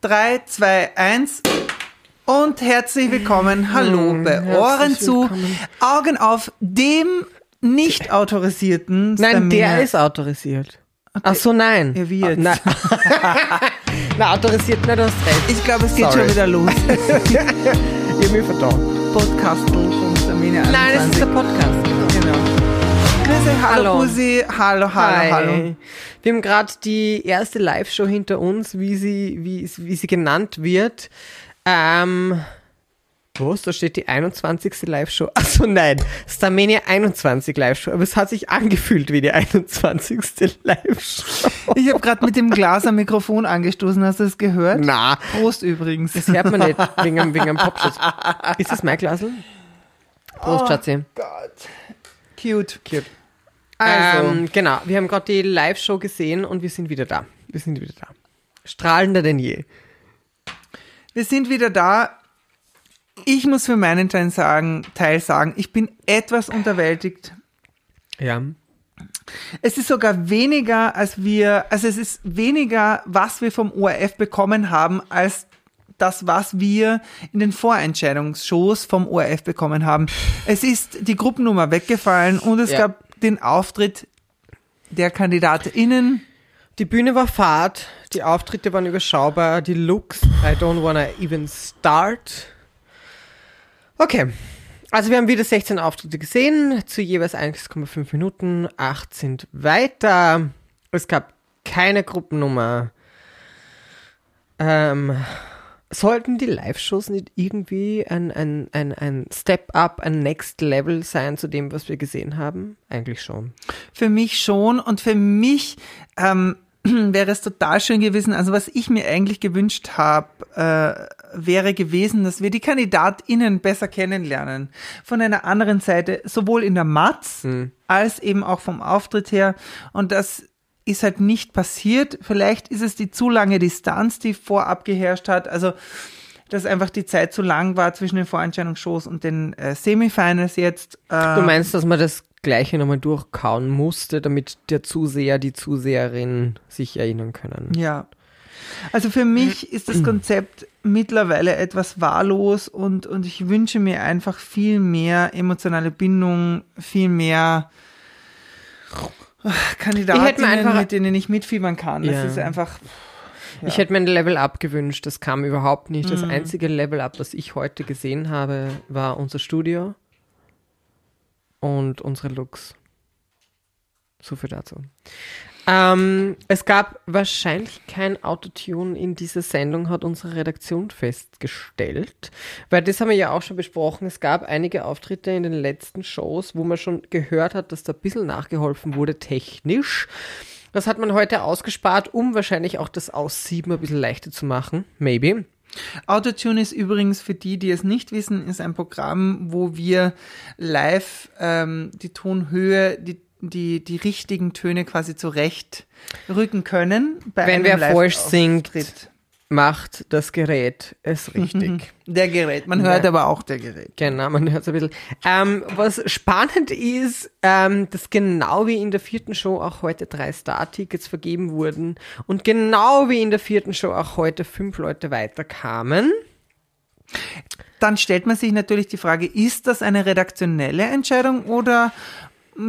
3, 2, 1 und herzlich willkommen. Hallo Mm, bei Ohren zu. Augen auf, dem nicht autorisierten Nein, Stamina. der ist autorisiert. Ach so, nein. Ja, wie jetzt? Ah, Nein. Na, autorisiert, nein, du hast recht. Ich glaube, es geht Sorry. schon wieder los. Ich hab mich verdammt. Podcast von Stamina Nein, es ist der 21. Podcast. Genau. Grüße, hallo, Hallo. Pusi, hallo, hallo, Hi. hallo. Wir haben gerade die erste Live-Show hinter uns, wie sie, wie, wie sie genannt wird. Ähm, was? Da steht die 21. Live-Show. Achso, nein. Starmania 21 Live-Show. Aber es hat sich angefühlt wie die 21. Live-Show. Ich habe gerade mit dem Glas am Mikrofon angestoßen, hast du das gehört? Na, Prost übrigens. das hört man nicht wegen, einem- wegen einem Popschutz. Ist das mein Glasl? Prost, Schatzi. Gott. Cute. Cute. Also, Ähm, genau, wir haben gerade die Live-Show gesehen und wir sind wieder da. Wir sind wieder da. Strahlender denn je. wir sind wieder da. Ich muss für meinen Teil sagen, Teil sagen, ich bin etwas unterwältigt. Ja. Es ist sogar weniger, als wir, also es ist weniger, was wir vom ORF bekommen haben, als das, was wir in den Vorentscheidungsshows vom ORF bekommen haben. Es ist die Gruppennummer weggefallen und es Ja. gab den Auftritt der KandidatInnen. Die Bühne war fad, die Auftritte waren überschaubar, die Looks, I don't wanna even start. Okay. Also wir haben wieder 16 Auftritte gesehen, zu jeweils 1,5 Minuten, 8 sind weiter. Es gab keine Gruppennummer. Ähm, sollten die Live-Shows nicht irgendwie ein, ein, ein, ein Step-up, ein Next Level sein zu dem, was wir gesehen haben? Eigentlich schon. Für mich schon und für mich ähm, wäre es total schön gewesen. Also was ich mir eigentlich gewünscht habe, äh, wäre gewesen, dass wir die KandidatInnen besser kennenlernen. Von einer anderen Seite, sowohl in der Matz als eben auch vom Auftritt her. Und das ist halt nicht passiert. Vielleicht ist es die zu lange Distanz, die vorab geherrscht hat. Also dass einfach die Zeit zu lang war zwischen den Vorentscheidungsshows und den äh, Semifinals jetzt. Äh, Du meinst, dass man das Gleiche nochmal durchkauen musste, damit der Zuseher, die Zuseherin sich erinnern können? Ja. Also für mich ist das Konzept mittlerweile etwas wahllos und, und ich wünsche mir einfach viel mehr emotionale Bindung, viel mehr Kandidaten, einfach- mit denen ich mitfiebern kann. Ja. Das ist einfach, Ich hätte mir ein Level-Up gewünscht, das kam überhaupt nicht. Mhm. Das einzige Level-Up, das ich heute gesehen habe, war unser Studio und unsere Looks. So viel dazu. Ähm, es gab wahrscheinlich kein Autotune in dieser Sendung, hat unsere Redaktion festgestellt. Weil das haben wir ja auch schon besprochen. Es gab einige Auftritte in den letzten Shows, wo man schon gehört hat, dass da ein bisschen nachgeholfen wurde, technisch. Das hat man heute ausgespart, um wahrscheinlich auch das Aussieben ein bisschen leichter zu machen. Maybe. Autotune ist übrigens für die, die es nicht wissen, ist ein Programm, wo wir live ähm, die Tonhöhe, die, die, die richtigen Töne quasi zurecht rücken können. Wenn wer falsch singt, macht das Gerät es richtig. Der Gerät. Man hört Ja. aber auch der Gerät. Genau, man hört es ein bisschen. Ähm, was spannend ist, ähm, dass genau wie in der vierten Show auch heute drei Star-Tickets vergeben wurden und genau wie in der vierten Show auch heute fünf Leute weiterkamen. Dann stellt man sich natürlich die Frage, ist das eine redaktionelle Entscheidung oder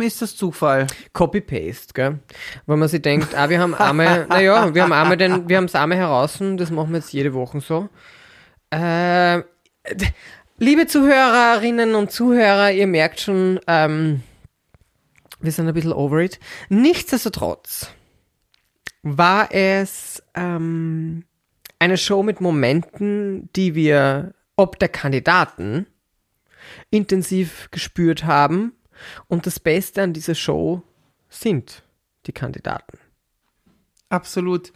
ist das Zufall? Copy-Paste, gell? Weil man sich denkt, ah, wir haben einmal, naja, wir haben einmal den, wir haben es einmal heraus, das machen wir jetzt jede Woche so. Äh, liebe Zuhörerinnen und Zuhörer, ihr merkt schon, ähm, wir sind ein bisschen over it. Nichtsdestotrotz war es ähm, eine Show mit Momenten, die wir ob der Kandidaten intensiv gespürt haben. Und das Beste an dieser Show sind die Kandidaten. Absolut.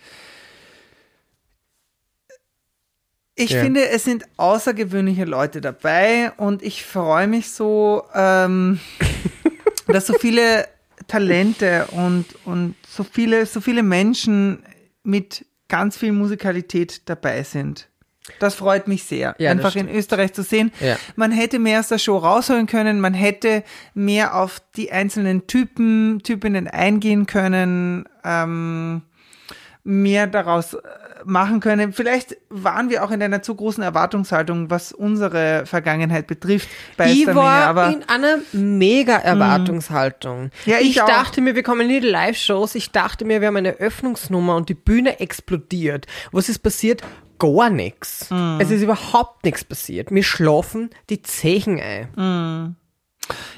Ich Ja. finde, es sind außergewöhnliche Leute dabei und ich freue mich so, ähm, dass so viele Talente und, und so viele, so viele Menschen mit ganz viel Musikalität dabei sind. Das freut mich sehr, Ja, einfach in. Österreich zu sehen. Ja. Man hätte mehr aus der Show rausholen können, man hätte mehr auf die einzelnen Typen, Typinnen eingehen können. Ähm, mehr daraus äh, machen können. Vielleicht waren wir auch in einer zu großen Erwartungshaltung, was unsere Vergangenheit betrifft bei Ich Stamina, war aber in einer mega Erwartungshaltung. Ja, ich auch. dachte mir, wir kommen in die Live-Shows. Ich dachte mir, wir haben eine Öffnungsnummer und die Bühne explodiert. Was ist passiert? Gar nichts. Mhm. Es ist überhaupt nichts passiert. Mir schlafen die Zechen ein. Mhm.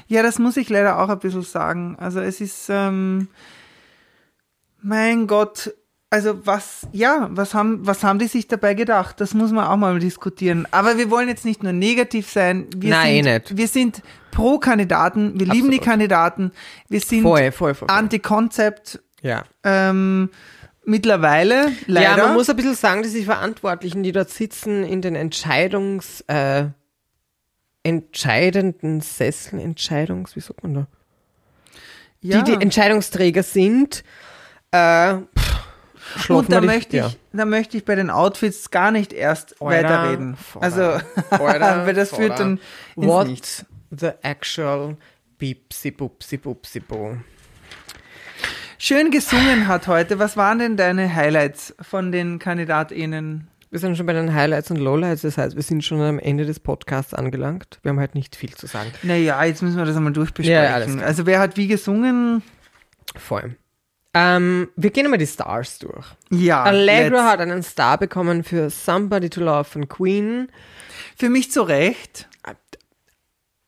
Ja, das muss ich leider auch ein bisschen sagen. Also es ist, ähm, mein Gott, also was, ja, was haben, was haben die sich dabei gedacht? Das muss man auch mal diskutieren. Aber wir wollen jetzt nicht nur negativ sein. Wir Nein, sind, nicht. Wir sind pro Kandidaten, wir lieben die Absolut. Kandidaten, wir sind voll, voll. voll. anti-Konzept, Ja. ähm, mittlerweile, leider. Ja, man muss ein bisschen sagen, dass die Verantwortlichen, die dort sitzen, in den Entscheidungs, äh, entscheidenden Sesseln, Entscheidungs, wie sagt man da? ja. Die die Entscheidungsträger sind, äh, pff, Und da möchte, ja. ich, da möchte ich bei den Outfits gar nicht erst Alter, weiterreden. Vater, Also, Alter, weil das führt dann ins What Nichts. the actual Bipsi Bupsi Bupsi Bo. Schön gesungen hat heute. Was waren denn deine Highlights von den KandidatInnen? Wir sind schon bei den Highlights und Lowlights, das heißt, wir sind schon am Ende des Podcasts angelangt. Wir haben halt nicht viel zu sagen. Naja, jetzt müssen wir das einmal Ja, durchbesprechen. klar. also wer hat wie gesungen? Voll. Ähm, wir gehen mal die Stars durch. Ja. Allegra hat einen Star bekommen für Somebody to Love von Queen. Für mich zu Recht.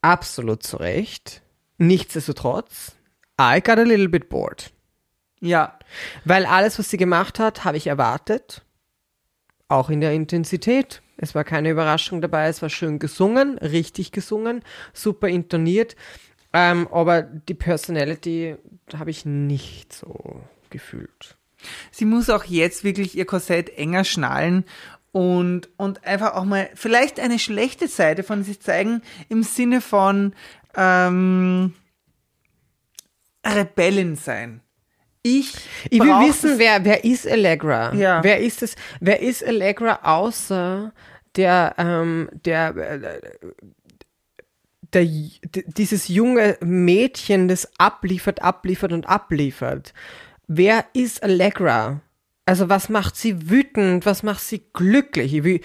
Absolut zu Recht. Nichtsdestotrotz, I got a little bit bored. Ja. Weil alles, was sie gemacht hat, habe ich erwartet. Auch in der Intensität. Es war keine Überraschung dabei. Es war schön gesungen, richtig gesungen, super intoniert. Ähm, aber die Personality habe ich nicht so gefühlt. Sie muss auch jetzt wirklich ihr Korsett enger schnallen und, und einfach auch mal vielleicht eine schlechte Seite von sich zeigen im Sinne von ähm, Rebellin sein. Ich, Ich will wissen, wer, wer ist Allegra? Ja. Wer ist es? Wer ist Allegra außer der, ähm, der, äh, der, dieses junge Mädchen, das abliefert, abliefert und abliefert? Wer ist Allegra? Also was macht sie wütend? Was macht sie glücklich? Ich will,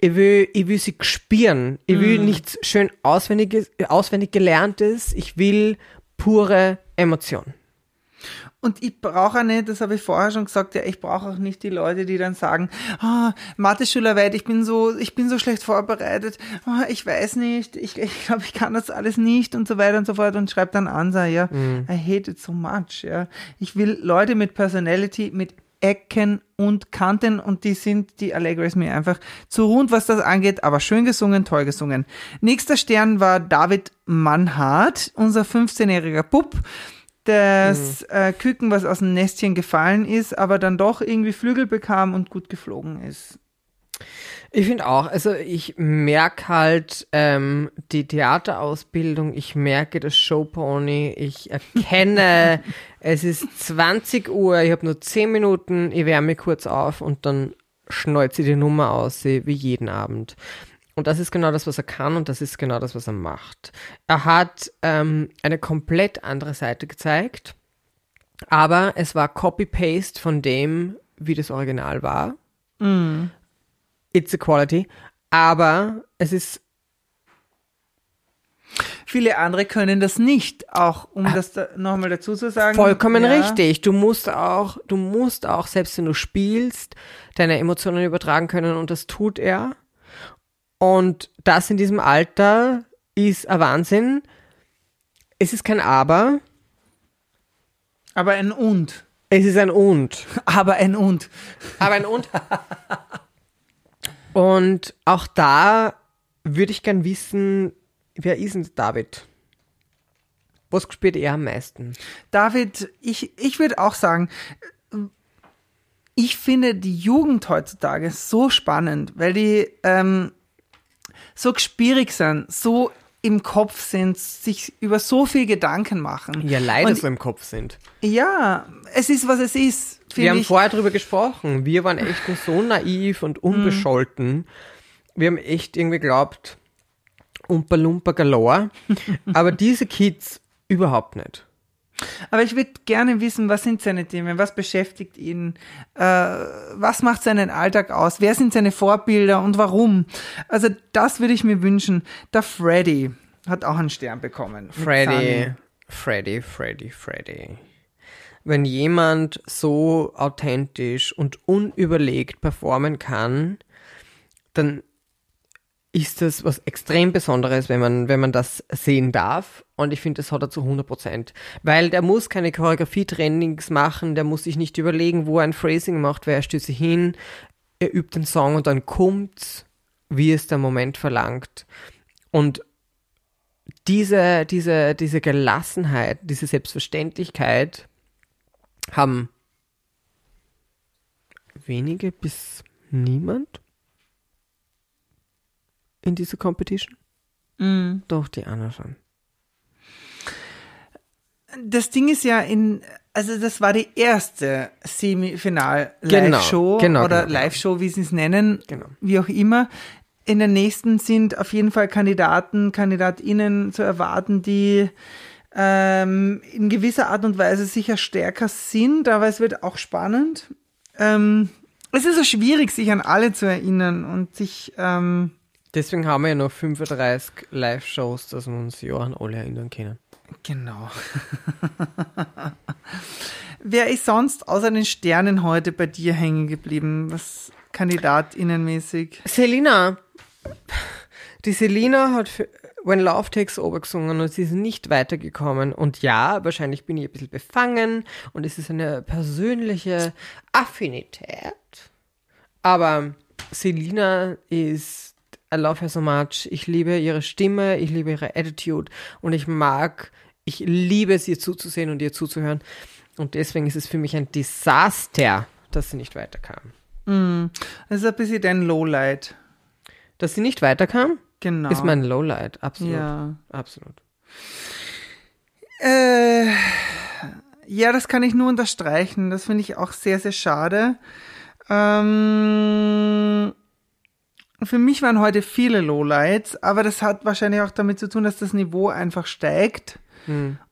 ich will, ich will sie spüren. Ich will nichts schön auswendiges, auswendig gelerntes. Ich will pure Emotion. Und ich brauche auch nicht, das habe ich vorher schon gesagt, ja, ich brauche auch nicht die Leute, die dann sagen, ah, Mathe-Schularbeit, ich bin so, ich bin so schlecht vorbereitet, ah, ich weiß nicht, ich, ich glaube, ich kann das alles nicht und so weiter und so fort und schreibt dann an, sag, ja, I hate it so much, ja. Ich will Leute mit Personality, mit Ecken und Kanten und die sind, die Allegra ist mir einfach zu rund, was das angeht, aber schön gesungen, toll gesungen. Nächster Stern war David Mannhardt, unser 15-jähriger Bub, das äh, Küken, was aus dem Nestchen gefallen ist, aber dann doch irgendwie Flügel bekam und gut geflogen ist. Ich finde auch, also ich merke halt ähm, die Theaterausbildung, ich merke das Showpony, ich erkenne, es ist 20 Uhr, ich habe nur 10 Minuten, ich wärme kurz auf und dann sie die Nummer aus, wie jeden Abend. Und das ist genau das, was er kann und das ist genau das, was er macht. Er hat ähm, eine komplett andere Seite gezeigt, aber es war Copy-Paste von dem, wie das Original war. It's a quality. Aber es ist, Viele andere können das nicht, auch um das da nochmal dazu zu sagen. vollkommen ja, richtig. Du musst auch, du musst auch, selbst wenn du spielst, deine Emotionen übertragen können und das tut er. Und das in diesem Alter ist ein Wahnsinn. Es ist kein Aber, Aber ein Und. es ist ein Und. Aber ein Und. Aber ein Und. Und auch da würde ich gern wissen, wer ist denn David? Was spielt er am meisten? David, ich, ich würde auch sagen, ich finde die Jugend heutzutage so spannend, weil die ähm, so gespierig sind, so im Kopf sind, sich über so viel Gedanken machen. Ja, leider Und so im Kopf sind. Ja, es ist, was es ist. Wir haben ich. vorher drüber gesprochen. Wir waren echt so naiv und unbescholten. Wir haben echt irgendwie geglaubt, Umpa Lumpa galore. Aber diese Kids überhaupt nicht. Aber ich würde gerne wissen, was sind seine Themen, was beschäftigt ihn, äh, was macht seinen Alltag aus, wer sind seine Vorbilder und warum. Also das würde ich mir wünschen. Der Freddy hat auch einen Stern bekommen. Freddy. Freddy, Freddy, Freddy. Wenn jemand so authentisch und unüberlegt performen kann, dann ist das was extrem Besonderes, wenn man, wenn man das sehen darf. Und ich finde, das hat er zu 100 Prozent. Weil der muss keine Choreografie-Trainings machen, der muss sich nicht überlegen, wo er ein Phrasing macht, weil er stößt sich hin, er übt den Song und dann kommt's, wie es der Moment verlangt. Und diese, diese, diese Gelassenheit, diese Selbstverständlichkeit haben wenige bis niemand in dieser Competition. Mm. Doch, die Anna schon. Das Ding ist ja in, also das war die erste Semifinal-Live-Show Genau, genau, oder genau, genau. Live-Show, wie sie es nennen, Genau. wie auch immer. In der nächsten sind auf jeden Fall Kandidaten, KandidatInnen zu erwarten, die ähm, in gewisser Art und Weise sicher stärker sind, aber es wird auch spannend. Ähm, es ist so schwierig, sich an alle zu erinnern und sich, ähm, Deswegen haben wir ja noch 35 Live-Shows, dass wir uns ja an alle erinnern können. Genau. Wer ist sonst außer den Sternen heute bei dir hängen geblieben? Was kandidatinnenmäßig? Selina. Die Selina hat für When Love Takes Over gesungen und sie ist nicht weitergekommen. Und ja, wahrscheinlich bin ich ein bisschen befangen und es ist eine persönliche Affinität. Aber Selina ist, I love her so much. Ich liebe ihre Stimme, ich liebe ihre Attitude und ich mag, ich liebe es, ihr zuzusehen und ihr zuzuhören. Und deswegen ist es für mich ein Desaster, dass sie nicht weiterkam. Das ist ein bisschen dein Lowlight. Dass sie nicht weiterkam? Genau. Ist mein Lowlight, absolut. Ja. Absolut. Äh, ja, das kann ich nur unterstreichen. Das finde ich auch sehr, sehr schade. Ähm, für mich waren heute viele Lowlights, aber das hat wahrscheinlich auch damit zu tun, dass das Niveau einfach steigt.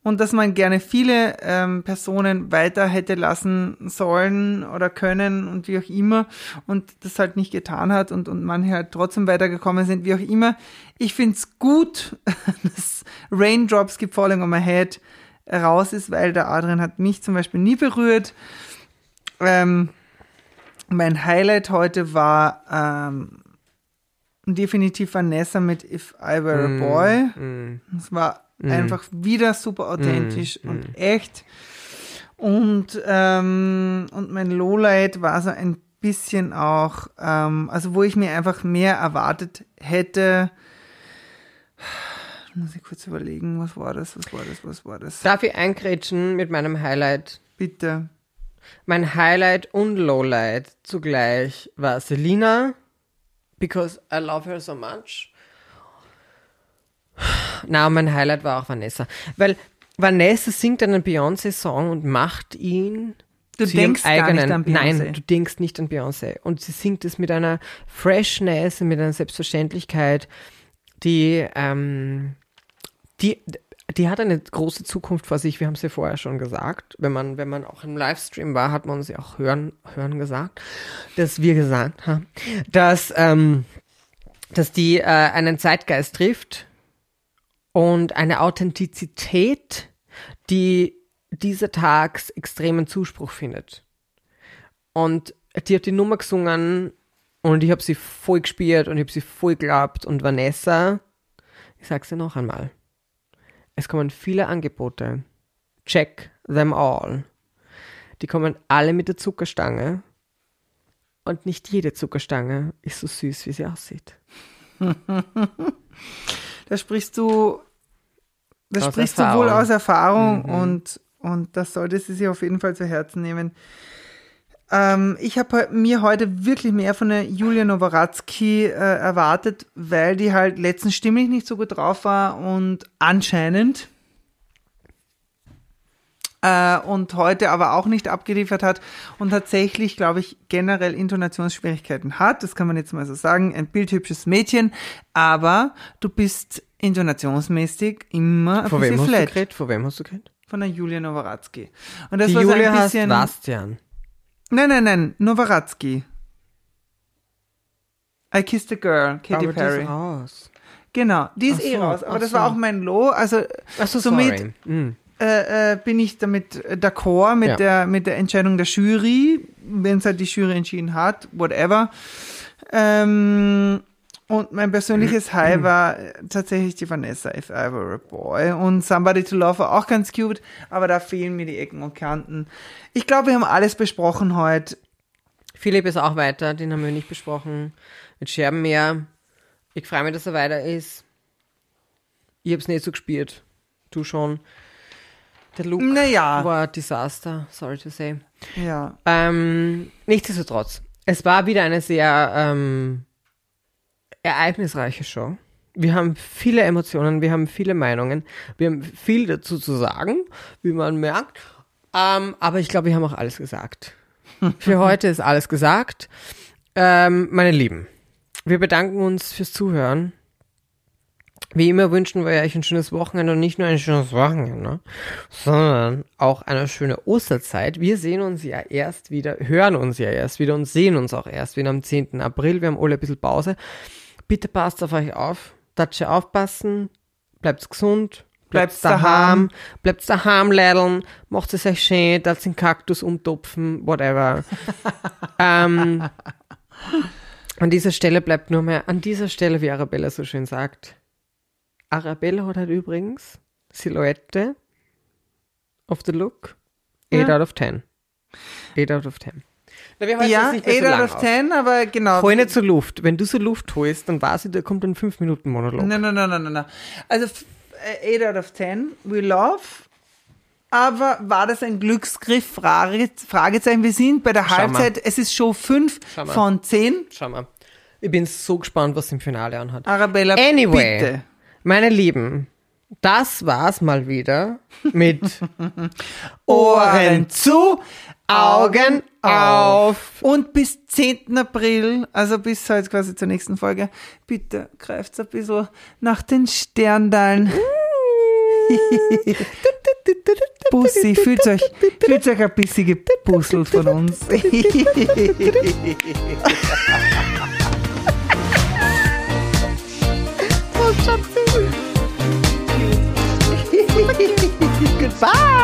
Und dass man gerne viele ähm, Personen weiter hätte lassen sollen oder können und wie auch immer und das halt nicht getan hat und, und manche halt trotzdem weitergekommen sind, wie auch immer. Ich find's gut, dass Raindrops Keep Falling on My Head raus ist, weil der Adrian hat mich zum Beispiel nie berührt. Ähm, mein Highlight heute war ähm, definitiv Vanessa mit If I Were a Boy. Mm. Es war einfach wieder super authentisch und echt. Und, ähm, und mein Lowlight war so ein bisschen auch, ähm, also wo ich mir einfach mehr erwartet hätte. Muss ich kurz überlegen, was war das, was war das, was war das? Darf ich eingrätschen mit meinem Highlight? Bitte. Mein Highlight und Lowlight zugleich war Selina, because I love her so much. Na, mein Highlight war auch Vanessa. Weil Vanessa singt einen Beyoncé-Song und macht ihn Du zu ihrem denkst gar nicht an Beyoncé. Nein, du denkst nicht an Beyoncé. Und sie singt es mit einer Freshness, mit einer Selbstverständlichkeit, die, ähm, die, die hat eine große Zukunft vor sich. Wir haben es ja vorher schon gesagt. Wenn man, wenn man auch im Livestream war, hat man uns ja auch hören, hören gesagt, dass wir gesagt haben, dass, ähm, dass die äh, einen Zeitgeist trifft und eine Authentizität, die dieser Tags extremen Zuspruch findet. Und die hat die Nummer gesungen und ich habe sie voll gespielt und ich habe sie voll geglaubt. Und Vanessa, ich sag's dir noch einmal, es kommen viele Angebote. Check them all. Die kommen alle mit der Zuckerstange. Und nicht jede Zuckerstange ist so süß, wie sie aussieht. Da sprichst du, da Aus sprichst du Erfahrung. wohl aus Erfahrung Mhm. und, und das sollte sie sich auf jeden Fall zu Herzen nehmen. Ähm, ich habe mir heute wirklich mehr von der Julia Nowatzki äh, erwartet, weil die halt letztens stimmlich nicht so gut drauf war und anscheinend äh, und heute aber auch nicht abgeliefert hat und tatsächlich, glaube ich, generell Intonationsschwierigkeiten hat. Das kann man jetzt mal so sagen. Ein bildhübsches Mädchen, aber du bist intonationsmäßig immer ein Von wem bisschen hast du flat. geredet? Von wem hast du geredet? Von der Julia Nowaratzki. Und das Die war so Julia ein heißt bisschen. Bastian. Nein, nein, nein, Nowaratzki. I Kissed a Girl, Katy Aber die Perry. ist raus. Genau, die ist eh so, raus. Aber das so. war auch mein Low. Also Achso, somit. Mhm. äh, äh, bin ich damit äh, d'accord mit, Ja. der, mit der Entscheidung der Jury, wenn es halt die Jury entschieden hat, whatever. Ähm, und mein persönliches High war äh, tatsächlich die Vanessa If I Were a Boy. Und Somebody to Love war auch ganz cute, aber da fehlen mir die Ecken und Kanten. Ich glaube, wir haben alles besprochen heute. Philipp ist auch weiter, den haben wir nicht besprochen. Mit Scherbenmeer. Ich freue mich, dass er weiter ist. Ich hab's nicht so gespielt. Du schon. Der Look Naja, war ein Desaster, sorry to say. ja. Ähm, nichtsdestotrotz, es war wieder eine sehr ähm, ereignisreiche Show. Wir haben viele Emotionen, wir haben viele Meinungen, wir haben viel dazu zu sagen, wie man merkt. Ähm, aber ich glaube, wir haben auch alles gesagt. Für heute ist alles gesagt. Ähm, meine Lieben, wir bedanken uns fürs Zuhören. Wie immer wünschen wir euch ein schönes Wochenende und nicht nur ein schönes Wochenende, sondern auch eine schöne Osterzeit. Wir sehen uns ja erst wieder, hören uns ja erst wieder und sehen uns auch erst wieder am 10. April. Wir haben alle ein bisschen Pause. Bitte passt auf euch auf. Datsche aufpassen. Bleibt gesund. Bleibt's Bleibt daheim. Bleibt daheim, Leideln. Macht es euch schön. Da den Kaktus umtopfen. Whatever. ähm, an dieser Stelle bleibt nur mehr, an dieser Stelle, wie Arabella so schön sagt, Arabella hat halt übrigens Silhouette of the look 8 Ja. out of 10. 8 out of 10. Na, wir Ja, das nicht mehr 8 so out of auf. 10, aber genau. Hol nicht so Luft. Wenn du so Luft holst, dann weiß ich, da kommt ein 5-Minuten-Monolog. Nein, nein, nein, nein, nein, nein. Also f- äh, 8 out of 10, we love. Aber war das ein Glücksgriff? Frage, Fragezeichen. Wir sind bei der Schau mal. Halbzeit. Es ist Show 5 Schau mal. von 10. Schau mal. Ich bin so gespannt, was im Finale anhat. Arabella, Anyway, bitte. meine Lieben, das war's mal wieder mit Ohren zu, Augen auf. Und bis 10. April, also bis heute quasi zur nächsten Folge, bitte greift ein bisschen nach den Sterndalen. Bussi, fühlt euch, fühlt euch ein bisschen gepuzzelt von uns. Goodbye.